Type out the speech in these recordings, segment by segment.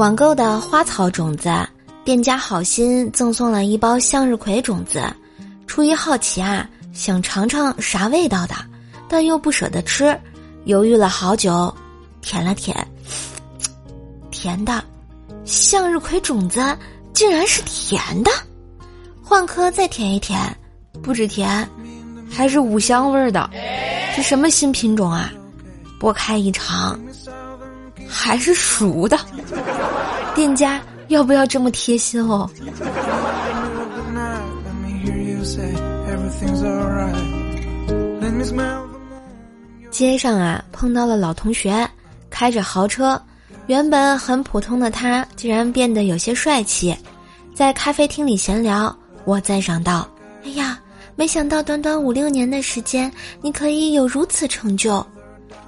网购的花草种子，店家好心赠送了一包向日葵种子，出于好奇啊，想尝尝啥味道的，但又不舍得吃，犹豫了好久，舔了舔，甜的，向日葵种子竟然是甜的，换颗再舔一舔，不止甜，还是五香味儿的，这什么新品种啊？剥开一尝。还是熟的，店家要不要这么贴心哦？街上啊，碰到了老同学，开着豪车，原本很普通的他，竟然变得有些帅气。在咖啡厅里闲聊，我赞赏道：“哎呀，没想到短短五六年的时间，你可以有如此成就。”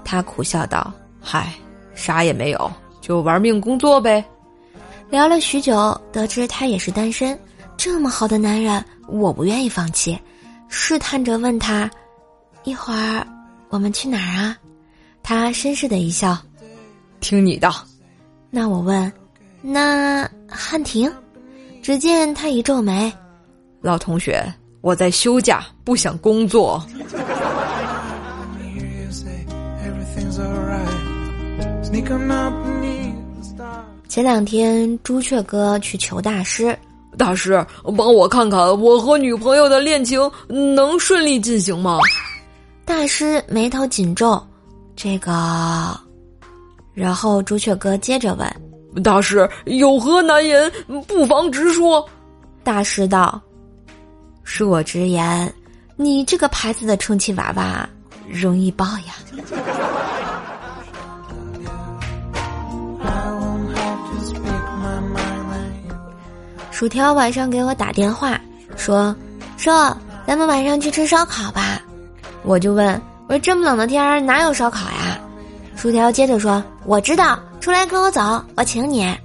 他苦笑道：“嗨。”啥也没有，就玩命工作呗。聊了许久，得知他也是单身。这么好的男人，我不愿意放弃，试探着问他：“一会儿我们去哪儿啊？”他绅士的一笑：“听你的。”那我问：“那汉庭？”只见他一皱眉：“老同学，我在休假，不想工作。”前两天，朱雀哥去求大师，大师帮我看看我和女朋友的恋情能顺利进行吗？大师眉头紧皱，这个。然后朱雀哥接着问：“大师有何难言，不妨直说。”大师道：“恕我直言，你这个牌子的充气娃娃容易爆呀。”薯条晚上给我打电话，说：“说咱们晚上去吃烧烤吧。”我就问：“我说这么冷的天儿哪有烧烤呀？”薯条接着说：“我知道，出来跟我走，我请你。”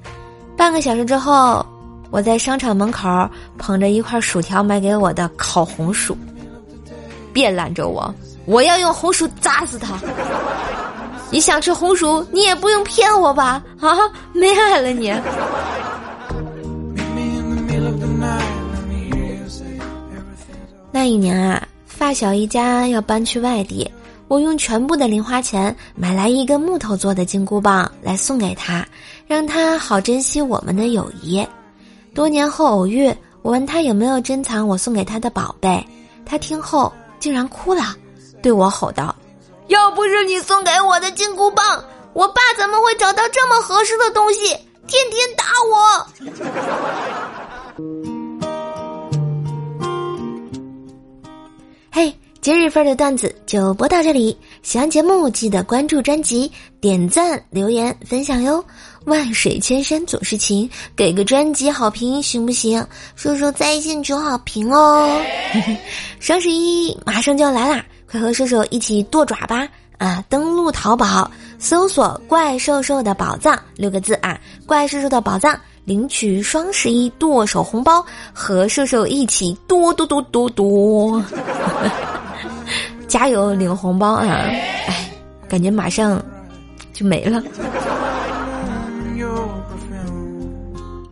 半个小时之后，我在商场门口捧着一块薯条买给我的烤红薯，别拦着我，我要用红薯砸死他！你想吃红薯，你也不用骗我吧？啊，没爱了你。一年啊，发小一家要搬去外地，我用全部的零花钱买来一根木头做的金箍棒来送给他，让他好珍惜我们的友谊。多年后偶遇，我问他有没有珍藏我送给他的宝贝，他听后竟然哭了，对我吼道：“要不是你送给我的金箍棒，我爸怎么会找到这么合适的东西，天天打我？”今日份的段子就播到这里。喜欢节目记得关注专辑、点赞、留言、分享哟。万水千山总是情，给个专辑好评行不行？叔叔在线求好评哦。双十一马上就要来啦，快和叔叔一起剁爪吧！啊，登录淘宝搜索“怪兽兽的宝藏”六个字啊，“怪兽兽的宝藏”。领取双十一剁手红包，和瘦瘦一起剁剁剁剁剁，加油领红包啊！哎，感觉马上就没了。